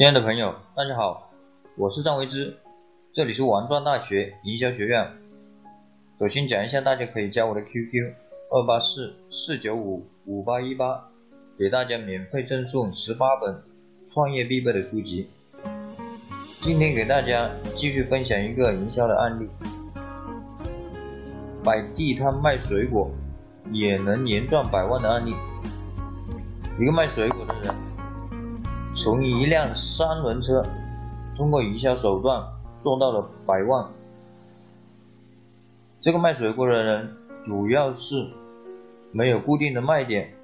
亲爱的朋友，大家好，我是张维之，这里是王庄大学营销学院。首先讲一下，大家可以加我的 QQ 二八四四九五五八一八，给大家免费赠送十八本创业必备的书籍。今天给大家继续分享一个营销的案例：摆地摊卖水果也能年赚百万的案例。一个卖水果的人。从一辆三轮车，通过营销手段做到了百万。这个卖水果的人主要是没有固定的卖点，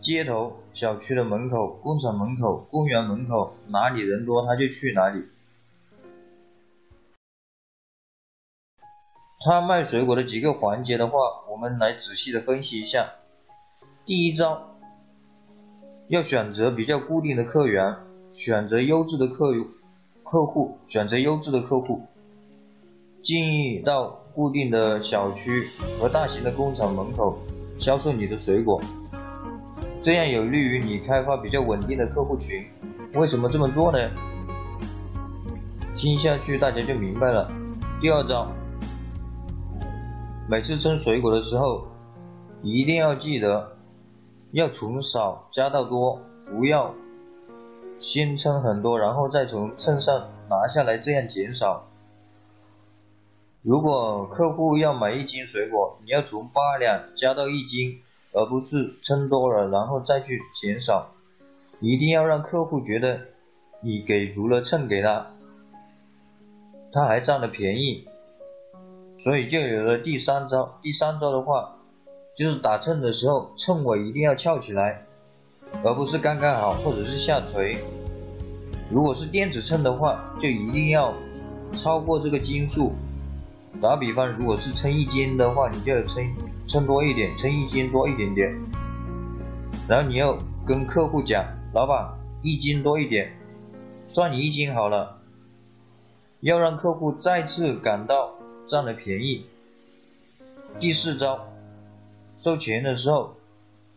街头、小区的门口、工厂门口、公园门口，哪里人多他就去哪里。他卖水果的几个环节的话，我们来仔细的分析一下。第一招。要选择比较固定的客源，选择优质的客客户，选择优质的客户，建议到固定的小区和大型的工厂门口销售你的水果，这样有利于你开发比较稳定的客户群。为什么这么做呢？听下去大家就明白了。第二招，每次称水果的时候，一定要记得。要从少加到多，不要先称很多，然后再从秤上拿下来，这样减少。如果客户要买一斤水果，你要从八两加到一斤，而不是称多了然后再去减少。一定要让客户觉得你给足了秤给他，他还占了便宜，所以就有了第三招。第三招的话。就是打秤的时候，秤尾一定要翘起来，而不是刚刚好或者是下垂。如果是电子秤的话，就一定要超过这个斤数。打比方，如果是称一斤的话，你就要称称多一点，称一斤多一点点。然后你要跟客户讲，老板一斤多一点，算你一斤好了。要让客户再次感到占了便宜。第四招。收钱的时候，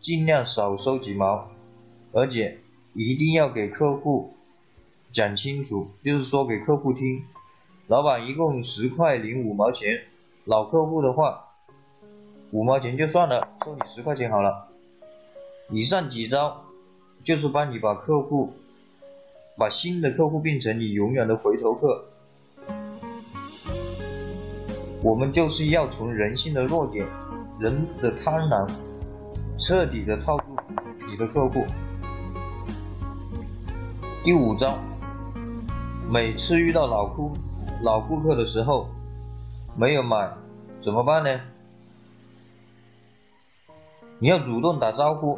尽量少收几毛，而且一定要给客户讲清楚，就是说给客户听，老板一共十块零五毛钱，老客户的话五毛钱就算了，收你十块钱好了。以上几招就是帮你把客户，把新的客户变成你永远的回头客。我们就是要从人性的弱点。人的贪婪，彻底的套住你的客户。第五招，每次遇到老顾老顾客的时候，没有买怎么办呢？你要主动打招呼，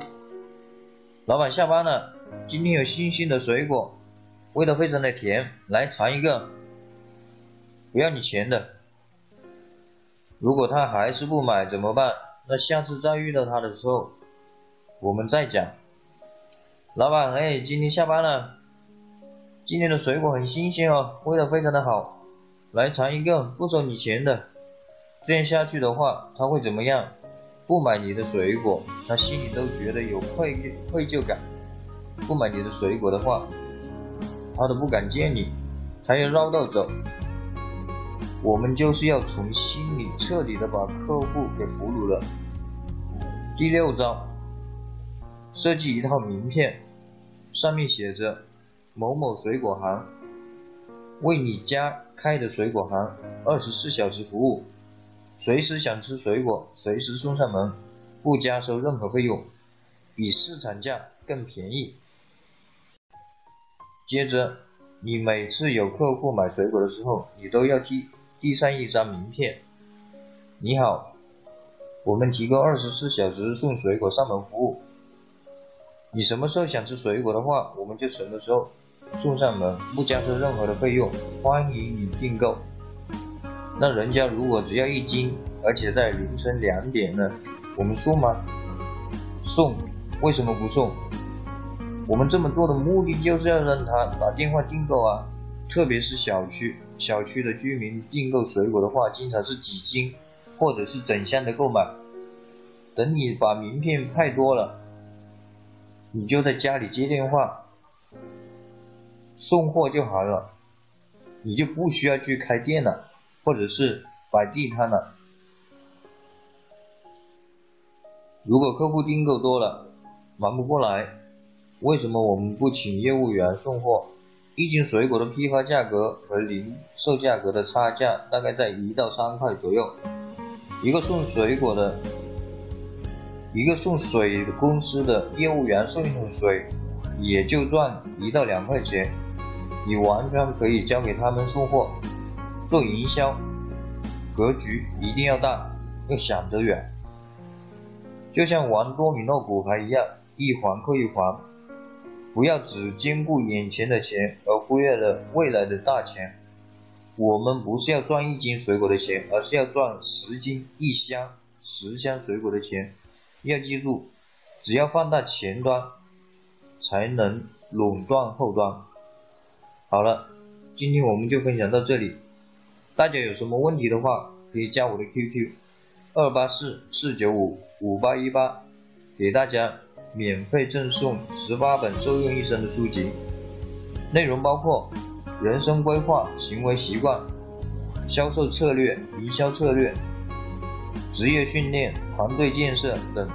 老板下班了，今天有新鲜的水果，味道非常的甜，来尝一个，不要你钱的。如果他还是不买怎么办？那下次再遇到他的时候，我们再讲。老板，哎，今天下班了，今天的水果很新鲜哦，味道非常的好，来尝一个，不收你钱的。这样下去的话，他会怎么样？不买你的水果，他心里都觉得有愧愧疚感。不买你的水果的话，他都不敢见你，他要绕道走。我们就是要从心里彻底的把客户给俘虏了。第六招，设计一套名片，上面写着“某某水果行”，为你家开的水果行，二十四小时服务，随时想吃水果随时送上门，不加收任何费用，比市场价更便宜。接着，你每次有客户买水果的时候，你都要替。递上一张名片。你好，我们提供二十四小时送水果上门服务。你什么时候想吃水果的话，我们就什么时候送上门，不加收任何的费用，欢迎你订购。那人家如果只要一斤，而且在凌晨两点呢，我们送吗？送，为什么不送？我们这么做的目的就是要让他打电话订购啊。特别是小区小区的居民订购水果的话，经常是几斤或者是整箱的购买。等你把名片派多了，你就在家里接电话，送货就好了，你就不需要去开店了，或者是摆地摊了。如果客户订购多了，忙不过来，为什么我们不请业务员送货？一斤水果的批发价格和零售价格的差价大概在一到三块左右，一个送水果的，一个送水公司的业务员送一桶水，也就赚一到两块钱，你完全可以交给他们送货，做营销，格局一定要大，要想得远。就像玩多米诺骨牌一样，一环扣一环，不要只兼顾眼前的钱，而忽略了未来的大钱。我们不是要赚一斤水果的钱，而是要赚十斤、一箱、十箱水果的钱。要记住，只要放大前端，才能垄断后端。好了，今天我们就分享到这里。大家有什么问题的话，可以加我的 QQ。二八四四九五五八一八，给大家免费赠送十八本受用一生的书籍，内容包括人生规划、行为习惯、销售策略、营销策略、职业训练、团队建设等。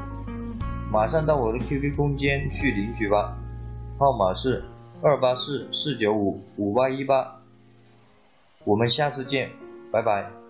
马上到我的 QQ 空间去领取吧，号码是二八四四九五五八一八，我们下次见，拜拜。